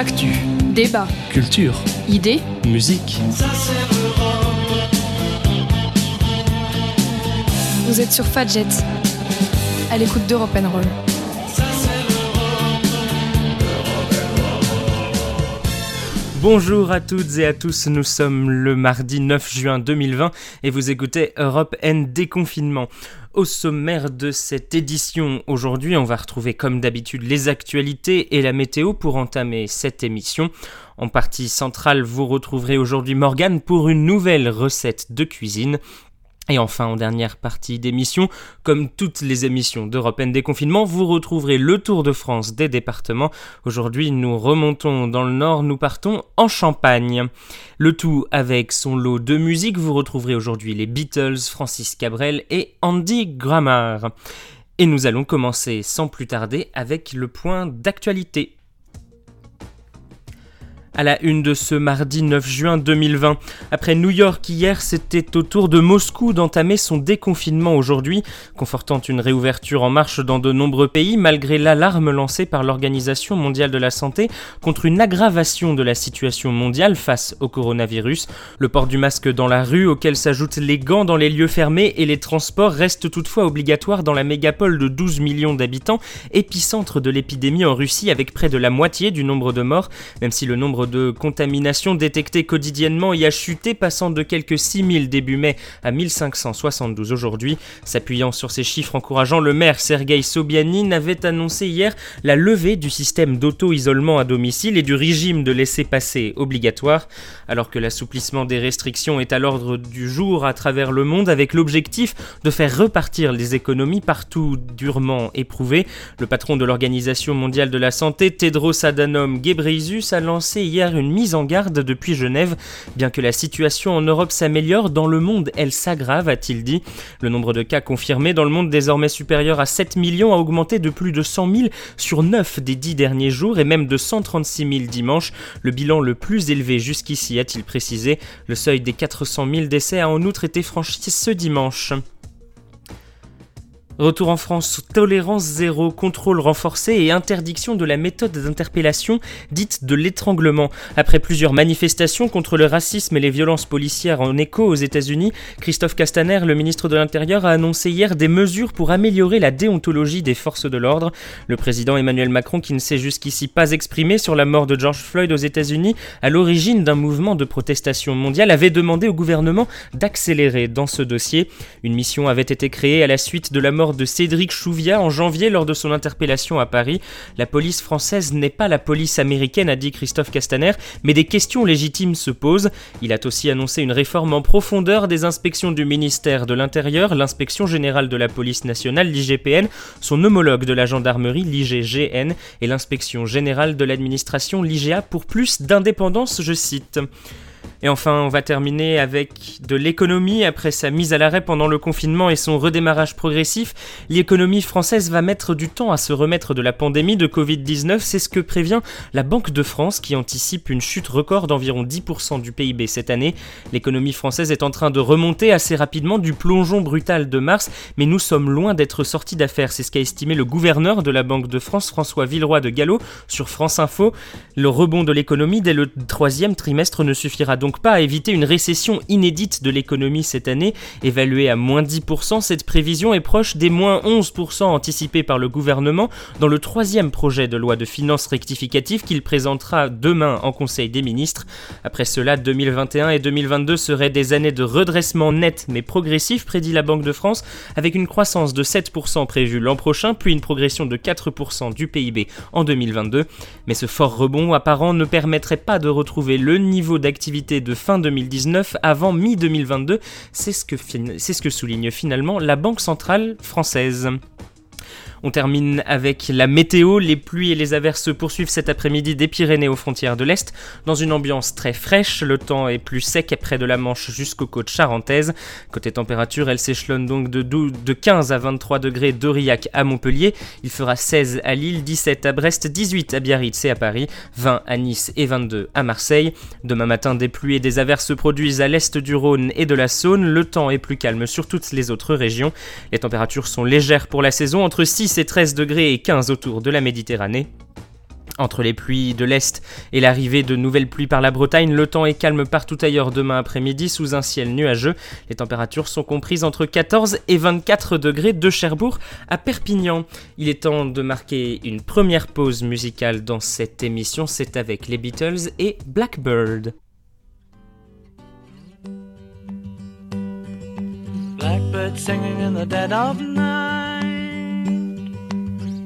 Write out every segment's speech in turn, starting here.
Actu, Débat, culture, idées, musique. vous êtes sur Fadjet, à l'écoute d'Europe Roll. Bonjour à toutes et à tous, nous sommes le mardi 9 juin 2020 et vous écoutez Europe N Déconfinement. Au sommaire de cette édition, aujourd'hui, on va retrouver comme d'habitude les actualités et la météo pour entamer cette émission. En partie centrale, vous retrouverez aujourd'hui Morgane pour une nouvelle recette de cuisine. Et enfin, en dernière partie d'émission, comme toutes les émissions d'Europe Déconfinement, vous retrouverez le Tour de France des départements. Aujourd'hui, nous remontons dans le nord, nous partons en Champagne. Le tout avec son lot de musique, vous retrouverez aujourd'hui les Beatles, Francis Cabrel et Andy Grammer. Et nous allons commencer sans plus tarder avec le point d'actualité à la une de ce mardi 9 juin 2020. Après New York hier, c'était au tour de Moscou d'entamer son déconfinement aujourd'hui, confortant une réouverture en marche dans de nombreux pays malgré l'alarme lancée par l'Organisation mondiale de la santé contre une aggravation de la situation mondiale face au coronavirus. Le port du masque dans la rue, auquel s'ajoutent les gants dans les lieux fermés et les transports restent toutefois obligatoires dans la mégapole de 12 millions d'habitants, épicentre de l'épidémie en Russie avec près de la moitié du nombre de morts, même si le nombre de contamination détectées quotidiennement y a chuté, passant de quelques 6000 début mai à 1572 aujourd'hui. S'appuyant sur ces chiffres encourageants, le maire Sergei Sobianin avait annoncé hier la levée du système d'auto-isolement à domicile et du régime de laisser-passer obligatoire, alors que l'assouplissement des restrictions est à l'ordre du jour à travers le monde avec l'objectif de faire repartir les économies partout durement éprouvées. Le patron de l'Organisation mondiale de la santé, Tedros Adhanom Ghebreyesus, a lancé hier une mise en garde depuis Genève. Bien que la situation en Europe s'améliore, dans le monde elle s'aggrave, a-t-il dit. Le nombre de cas confirmés dans le monde désormais supérieur à 7 millions a augmenté de plus de 100 000 sur 9 des 10 derniers jours et même de 136 000 dimanche, le bilan le plus élevé jusqu'ici, a-t-il précisé. Le seuil des 400 000 décès a en outre été franchi ce dimanche. Retour en France, tolérance zéro, contrôle renforcé et interdiction de la méthode d'interpellation dite de l'étranglement. Après plusieurs manifestations contre le racisme et les violences policières en écho aux États-Unis, Christophe Castaner, le ministre de l'Intérieur, a annoncé hier des mesures pour améliorer la déontologie des forces de l'ordre. Le président Emmanuel Macron, qui ne s'est jusqu'ici pas exprimé sur la mort de George Floyd aux États-Unis, à l'origine d'un mouvement de protestation mondiale, avait demandé au gouvernement d'accélérer dans ce dossier. Une mission avait été créée à la suite de la mort de Cédric Chouviat en janvier lors de son interpellation à Paris. La police française n'est pas la police américaine, a dit Christophe Castaner, mais des questions légitimes se posent. Il a aussi annoncé une réforme en profondeur des inspections du ministère de l'Intérieur, l'inspection générale de la police nationale, l'IGPN, son homologue de la gendarmerie, l'IGGN, et l'inspection générale de l'administration, l'IGA, pour plus d'indépendance, je cite. Et enfin, on va terminer avec de l'économie. Après sa mise à l'arrêt pendant le confinement et son redémarrage progressif, l'économie française va mettre du temps à se remettre de la pandémie de Covid-19. C'est ce que prévient la Banque de France qui anticipe une chute record d'environ 10% du PIB cette année. L'économie française est en train de remonter assez rapidement du plongeon brutal de mars, mais nous sommes loin d'être sortis d'affaires. C'est ce qu'a estimé le gouverneur de la Banque de France, François Villeroy de Gallo, sur France Info. Le rebond de l'économie dès le troisième trimestre ne suffira donc pas à éviter une récession inédite de l'économie cette année. Évaluée à moins 10%, cette prévision est proche des moins 11% anticipés par le gouvernement dans le troisième projet de loi de finances rectificative qu'il présentera demain en Conseil des ministres. Après cela, 2021 et 2022 seraient des années de redressement net mais progressif, prédit la Banque de France, avec une croissance de 7% prévue l'an prochain, puis une progression de 4% du PIB en 2022. Mais ce fort rebond apparent ne permettrait pas de retrouver le niveau d'activité de fin 2019 avant mi-2022. C'est ce, que, c'est ce que souligne finalement la Banque centrale française. On termine avec la météo. Les pluies et les averses se poursuivent cet après-midi des Pyrénées aux frontières de l'Est. Dans une ambiance très fraîche, le temps est plus sec près de la Manche jusqu'aux côtes charentaises. Côté température, elle s'échelonne donc de, de 15 à 23 degrés d'Aurillac à Montpellier. Il fera 16 à Lille, 17 à Brest, 18 à Biarritz et à Paris, 20 à Nice et 22 à Marseille. Demain matin, des pluies et des averses se produisent à l'est du Rhône et de la Saône. Le temps est plus calme sur toutes les autres régions. Les températures sont légères pour la saison, entre 6 6 et 13 degrés et 15 autour de la Méditerranée. Entre les pluies de l'Est et l'arrivée de nouvelles pluies par la Bretagne, le temps est calme partout ailleurs demain après-midi sous un ciel nuageux. Les températures sont comprises entre 14 et 24 degrés de Cherbourg à Perpignan. Il est temps de marquer une première pause musicale dans cette émission, c'est avec les Beatles et Blackbird. Blackbird singing in the dead of night.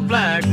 Black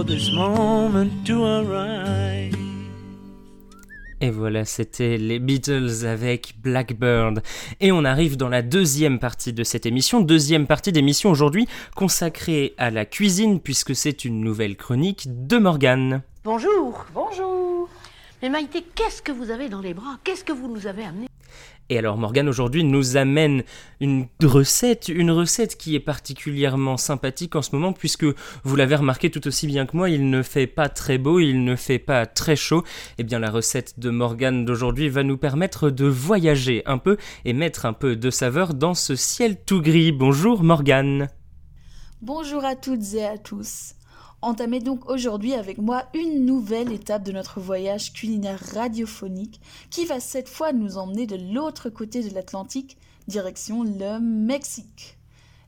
for this moment to arise. Et voilà, c'était les Beatles avec Blackbird. Et on arrive dans la deuxième partie de cette émission, deuxième partie d'émission aujourd'hui consacrée à la cuisine puisque c'est une nouvelle chronique de Morgane. Bonjour. Bonjour. Mais Maïté, qu'est-ce que vous avez dans les bras? Qu'est-ce que vous nous avez amené? Et alors Morgane aujourd'hui nous amène une recette, une recette qui est particulièrement sympathique en ce moment puisque vous l'avez remarqué tout aussi bien que moi, il ne fait pas très beau, il ne fait pas très chaud. Et eh bien la recette de Morgane d'aujourd'hui va nous permettre de voyager un peu et mettre un peu de saveur dans ce ciel tout gris. Bonjour Morgane. Bonjour à toutes et à tous. Entamez donc aujourd'hui avec moi une nouvelle étape de notre voyage culinaire radiophonique qui va cette fois nous emmener de l'autre côté de l'Atlantique, direction le Mexique.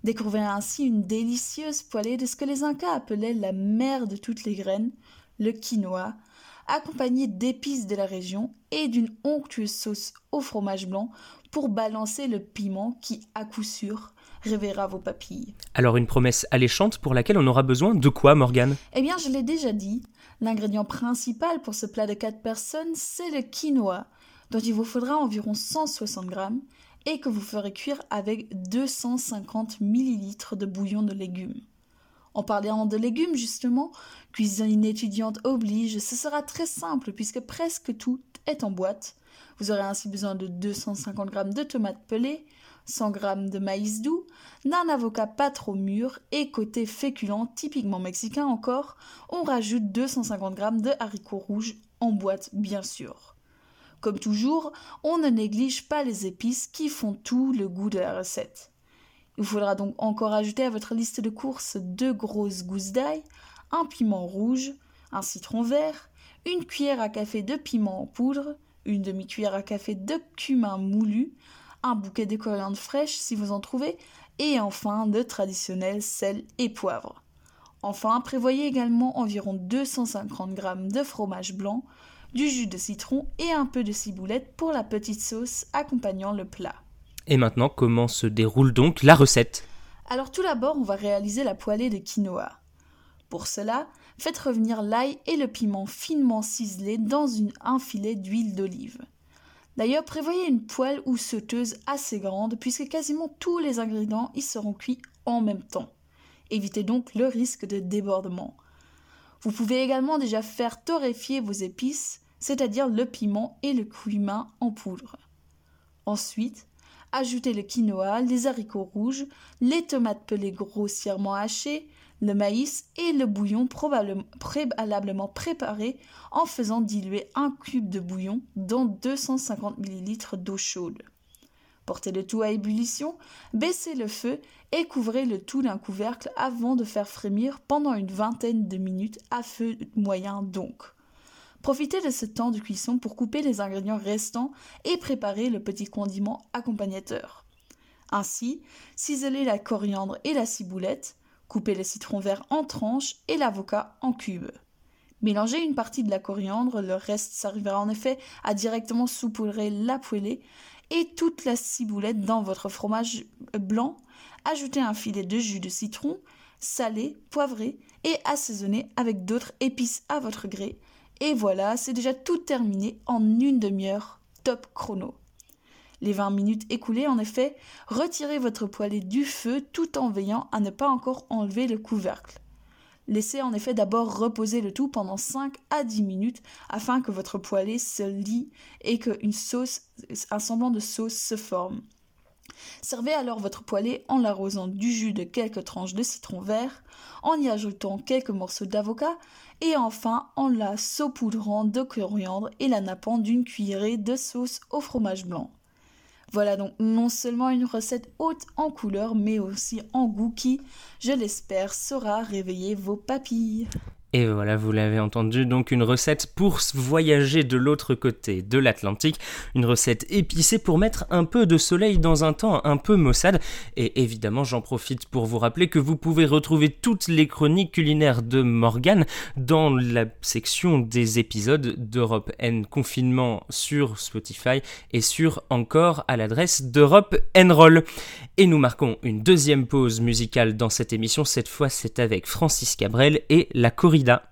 Découvrez ainsi une délicieuse poêlée de ce que les Incas appelaient la mère de toutes les graines, le quinoa, accompagnée d'épices de la région et d'une onctueuse sauce au fromage blanc pour balancer le piment qui, à coup sûr, réveillera vos papilles. Alors une promesse alléchante pour laquelle on aura besoin de quoi, Morgane? Eh bien, je l'ai déjà dit, l'ingrédient principal pour ce plat de 4 personnes, c'est le quinoa, dont il vous faudra environ 160 grammes et que vous ferez cuire avec 250 millilitres de bouillon de légumes. En parlant de légumes, justement, cuisine étudiante oblige, ce sera très simple puisque presque tout est en boîte. Vous aurez ainsi besoin de 250 g de tomates pelées, 100 g de maïs doux, d'un avocat pas trop mûr et côté féculent typiquement mexicain encore, on rajoute 250 g de haricots rouges en boîte bien sûr. Comme toujours, on ne néglige pas les épices qui font tout le goût de la recette. Il faudra donc encore ajouter à votre liste de courses deux grosses gousses d'ail, un piment rouge, un citron vert, une cuillère à café de piment en poudre, une demi-cuillère à café de cumin moulu, un bouquet de coriandre fraîche si vous en trouvez, et enfin de traditionnel sel et poivre. Enfin, prévoyez également environ 250 g de fromage blanc, du jus de citron et un peu de ciboulette pour la petite sauce accompagnant le plat. Et maintenant, comment se déroule donc la recette? Alors tout d'abord, on va réaliser la poêlée de quinoa. Pour cela, faites revenir l'ail et le piment finement ciselés dans une, un filet d'huile d'olive. D'ailleurs, prévoyez une poêle ou sauteuse assez grande puisque quasiment tous les ingrédients y seront cuits en même temps. Évitez donc le risque de débordement. Vous pouvez également déjà faire torréfier vos épices, c'est-à-dire le piment et le cumin en poudre. Ensuite, ajoutez le quinoa, les haricots rouges, les tomates pelées grossièrement hachées, le maïs et le bouillon préalablement préparé en faisant diluer un cube de bouillon dans 250 ml d'eau chaude. Portez le tout à ébullition, baissez le feu et couvrez le tout d'un couvercle avant de faire frémir pendant une vingtaine de minutes à feu moyen donc. Profitez de ce temps de cuisson pour couper les ingrédients restants et préparer le petit condiment accompagnateur. Ainsi, ciselez la coriandre et la ciboulette, coupez le citron vert en tranches et l'avocat en cubes. Mélangez une partie de la coriandre, le reste servira en effet à directement saupoudrer la poêlée et toute la ciboulette dans votre fromage blanc. Ajoutez un filet de jus de citron, salé, poivré et assaisonnez avec d'autres épices à votre gré. Et voilà, c'est déjà tout terminé en une demi-heure, top chrono. Les 20 minutes écoulées, en effet, retirez votre poêlée du feu tout en veillant à ne pas encore enlever le couvercle. Laissez en effet d'abord reposer le tout pendant 5 à 10 minutes afin que votre poêlée se lie et sauce, un semblant de sauce se forme. Servez alors votre poêlée en l'arrosant du jus de quelques tranches de citron vert, en y ajoutant quelques morceaux d'avocat et enfin en la saupoudrant de coriandre et la nappant d'une cuillerée de sauce au fromage blanc. Voilà donc non seulement une recette haute en couleur, mais aussi en goût qui, je l'espère, saura réveiller vos papilles. Et voilà, vous l'avez entendu, donc une recette pour voyager de l'autre côté de l'Atlantique, une recette épicée pour mettre un peu de soleil dans un temps un peu maussade. Et évidemment, j'en profite pour vous rappeler que vous pouvez retrouver toutes les chroniques culinaires de Morgane dans la section des épisodes d'Europe N Confinement sur Spotify et sur encore à l'adresse d'Europe N Roll. Et nous marquons une deuxième pause musicale dans cette émission, cette fois c'est avec Francis Cabrel et La Corrida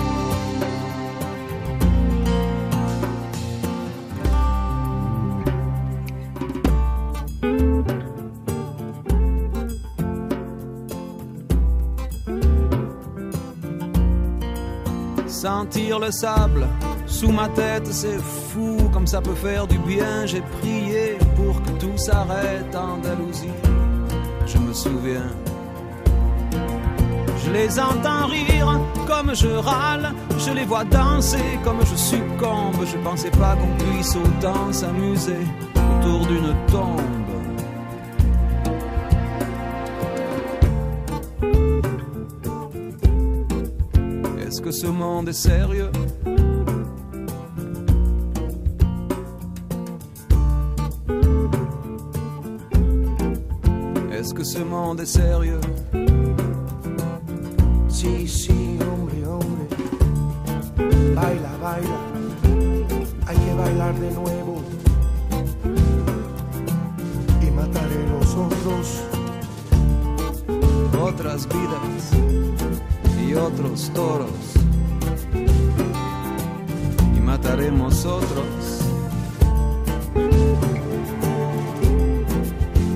Sentir le sable sous ma tête, c'est fou comme ça peut faire du bien. J'ai prié pour que tout s'arrête Andalousie. Je me souviens. Je les entends rire comme je râle, je les vois danser comme je succombe. Je pensais pas qu'on puisse autant s'amuser autour d'une tombe. Est-ce que ce monde est sérieux Est-ce que ce monde est sérieux Sí, sí, hombre, hombre. Baila, baila. Hay que bailar de nuevo. Y mataré los otros. Otras vidas otros toros. Y mataremos otros.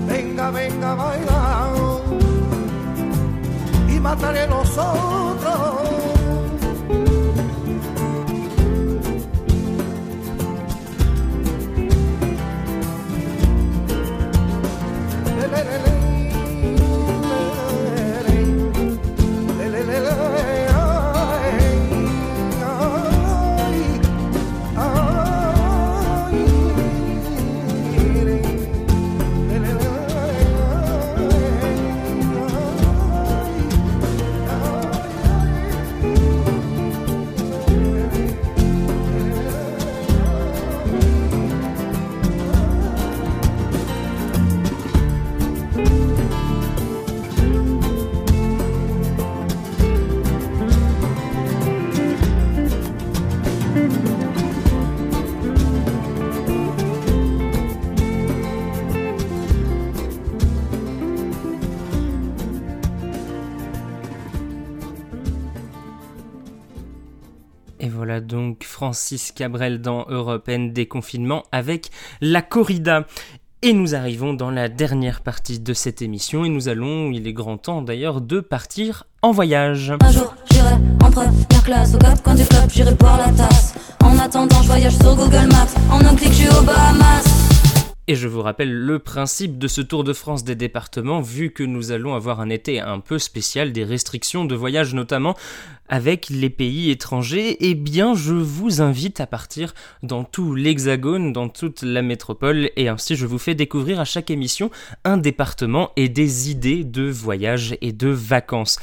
Venga, venga, baila. Y mataré los otros. Voilà donc Francis Cabrel dans Européenne déconfinement avec la corrida. Et nous arrivons dans la dernière partie de cette émission et nous allons, il est grand temps d'ailleurs, de partir en voyage. Un jour, j'irai en première classe au cap quand du club, j'irai boire la tasse. En attendant, je voyage sur Google Maps. En un clic, je suis aux Bahamas. Et je vous rappelle le principe de ce Tour de France des départements, vu que nous allons avoir un été un peu spécial, des restrictions de voyage notamment avec les pays étrangers, eh bien je vous invite à partir dans tout l'hexagone, dans toute la métropole, et ainsi je vous fais découvrir à chaque émission un département et des idées de voyage et de vacances.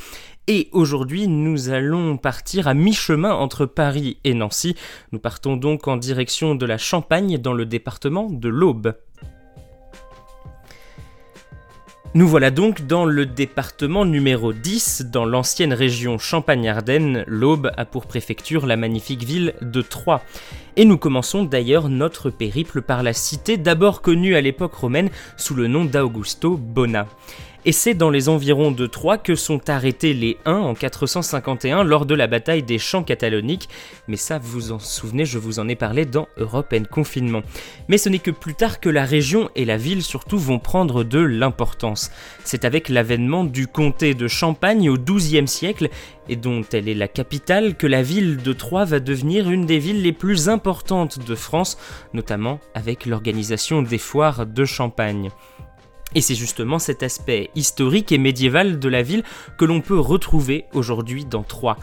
Et aujourd'hui, nous allons partir à mi-chemin entre Paris et Nancy. Nous partons donc en direction de la Champagne dans le département de l'Aube. Nous voilà donc dans le département numéro 10, dans l'ancienne région Champagne-Ardenne. L'Aube a pour préfecture la magnifique ville de Troyes. Et nous commençons d'ailleurs notre périple par la cité d'abord connue à l'époque romaine sous le nom d'Augusto Bona. Et c'est dans les environs de Troyes que sont arrêtés les Huns en 451 lors de la bataille des champs cataloniques. Mais ça, vous en souvenez, je vous en ai parlé dans Europe and Confinement. Mais ce n'est que plus tard que la région et la ville surtout vont prendre de l'importance. C'est avec l'avènement du comté de Champagne au XIIe siècle, et dont elle est la capitale, que la ville de Troyes va devenir une des villes les plus importantes de France, notamment avec l'organisation des foires de Champagne. Et c'est justement cet aspect historique et médiéval de la ville que l'on peut retrouver aujourd'hui dans Troyes.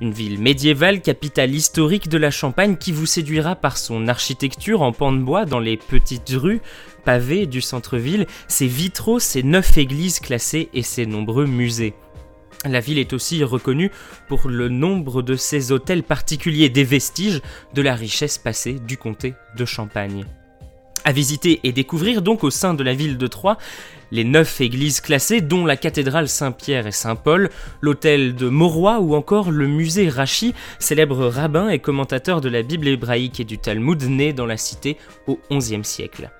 Une ville médiévale, capitale historique de la Champagne qui vous séduira par son architecture en pan de bois dans les petites rues pavées du centre-ville, ses vitraux, ses neuf églises classées et ses nombreux musées. La ville est aussi reconnue pour le nombre de ses hôtels particuliers, des vestiges de la richesse passée du comté de Champagne. À visiter et découvrir donc au sein de la ville de Troyes les neuf églises classées, dont la cathédrale Saint-Pierre et Saint-Paul, l'hôtel de Mauroy ou encore le musée Rachi, célèbre rabbin et commentateur de la Bible hébraïque et du Talmud né dans la cité au XIe siècle.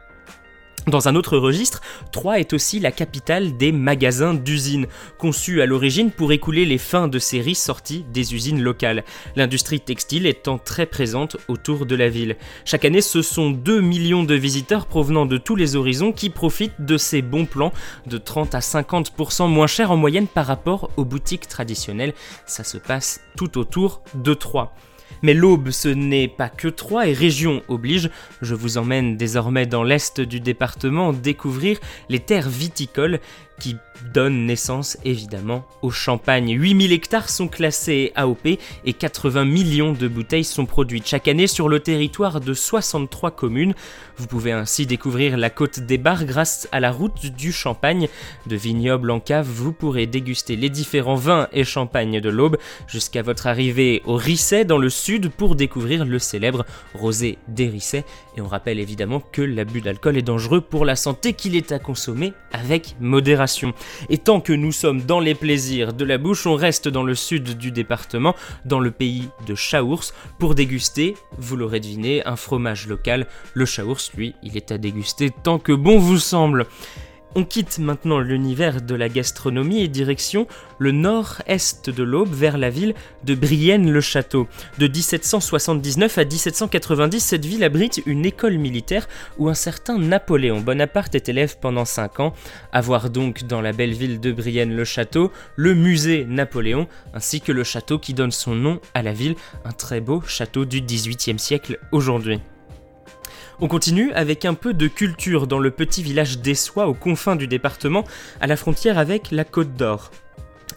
Dans un autre registre, Troyes est aussi la capitale des magasins d'usines, conçus à l'origine pour écouler les fins de série sorties des usines locales, l'industrie textile étant très présente autour de la ville. Chaque année, ce sont 2 millions de visiteurs provenant de tous les horizons qui profitent de ces bons plans de 30 à 50% moins chers en moyenne par rapport aux boutiques traditionnelles. Ça se passe tout autour de Troyes. Mais l'Aube, ce n'est pas que Troyes et région oblige. Je vous emmène désormais dans l'est du département découvrir les terres viticoles qui donne naissance évidemment au champagne. 8000 hectares sont classés AOP et 80 millions de bouteilles sont produites chaque année sur le territoire de 63 communes. Vous pouvez ainsi découvrir la côte des bars grâce à la route du champagne. De vignoble en cave, vous pourrez déguster les différents vins et champagnes de l'Aube jusqu'à votre arrivée au Risset dans le sud pour découvrir le célèbre rosé des Rissets. Et on rappelle évidemment que l'abus d'alcool est dangereux pour la santé, qu'il est à consommer avec modération. Et tant que nous sommes dans les plaisirs de la bouche, on reste dans le sud du département, dans le pays de Chaours, pour déguster, vous l'aurez deviné, un fromage local. Le Chaours, lui, il est à déguster tant que bon vous semble. On quitte maintenant l'univers de la gastronomie et direction le nord-est de l'Aube vers la ville de Brienne-le-Château. De 1779 à 1790, cette ville abrite une école militaire où un certain Napoléon Bonaparte est élève pendant 5 ans. À voir donc dans la belle ville de Brienne-le-Château le musée Napoléon ainsi que le château qui donne son nom à la ville, un très beau château du XVIIIe siècle aujourd'hui. On continue avec un peu de culture dans le petit village d'Essois aux confins du département, à la frontière avec la Côte d'Or.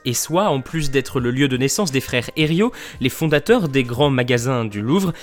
Essois, en plus d'être le lieu de naissance des frères Herriot, les fondateurs des grands magasins du Louvre,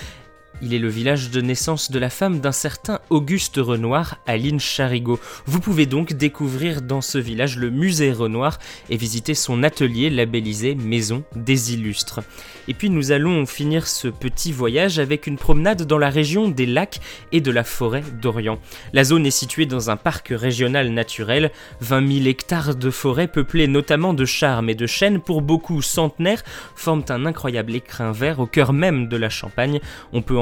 il est le village de naissance de la femme d'un certain Auguste Renoir, Aline Charigot. Vous pouvez donc découvrir dans ce village le musée Renoir et visiter son atelier labellisé Maison des Illustres. Et puis nous allons finir ce petit voyage avec une promenade dans la région des lacs et de la forêt d'Orient. La zone est située dans un parc régional naturel, 20 000 hectares de forêt peuplée notamment de charmes et de chênes pour beaucoup centenaires forment un incroyable écrin vert au cœur même de la Champagne.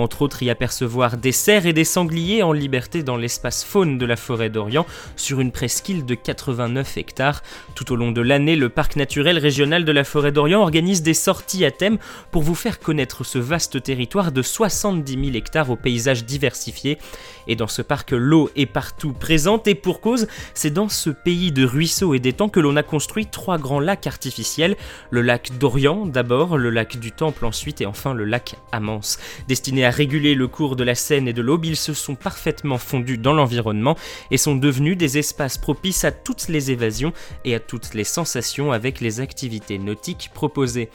Entre autres y apercevoir des cerfs et des sangliers en liberté dans l'espace faune de la forêt d'Orient sur une presqu'île de 89 hectares. Tout au long de l'année, le parc naturel régional de la forêt d'Orient organise des sorties à thème pour vous faire connaître ce vaste territoire de 70 000 hectares aux paysages diversifiés. Et dans ce parc, l'eau est partout présente et pour cause, c'est dans ce pays de ruisseaux et d'étangs que l'on a construit trois grands lacs artificiels. Le lac d'Orient d'abord, le lac du Temple ensuite et enfin le lac Amance. Destiné à réguler le cours de la Seine et de l'Aube, ils se sont parfaitement fondus dans l'environnement et sont devenus des espaces propices à toutes les évasions et à toutes les sensations avec les activités nautiques proposées.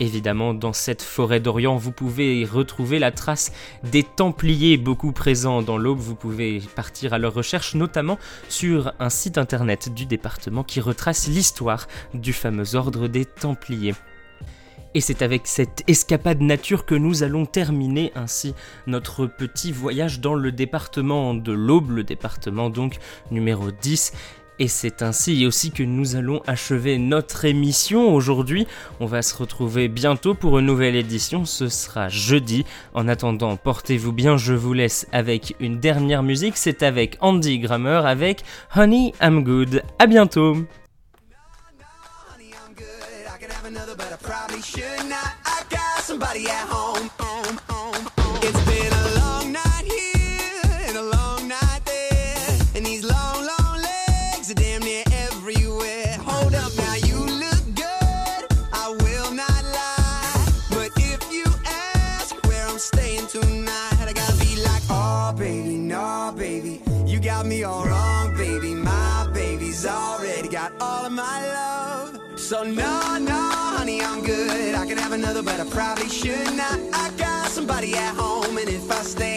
Évidemment, dans cette forêt d'Orient, vous pouvez retrouver la trace des Templiers beaucoup présents dans l'Aube. Vous pouvez partir à leur recherche, notamment sur un site internet du département qui retrace l'histoire du fameux ordre des Templiers. Et c'est avec cette escapade nature que nous allons terminer ainsi notre petit voyage dans le département de l'Aube, le département donc numéro 10. Et c'est ainsi aussi que nous allons achever notre émission aujourd'hui. On va se retrouver bientôt pour une nouvelle édition, ce sera jeudi. En attendant, portez-vous bien, je vous laisse avec une dernière musique, c'est avec Andy Grammer avec Honey I'm Good. À bientôt another, but I probably should not. I got somebody at home. home, should not. I got somebody at home, and if I stay,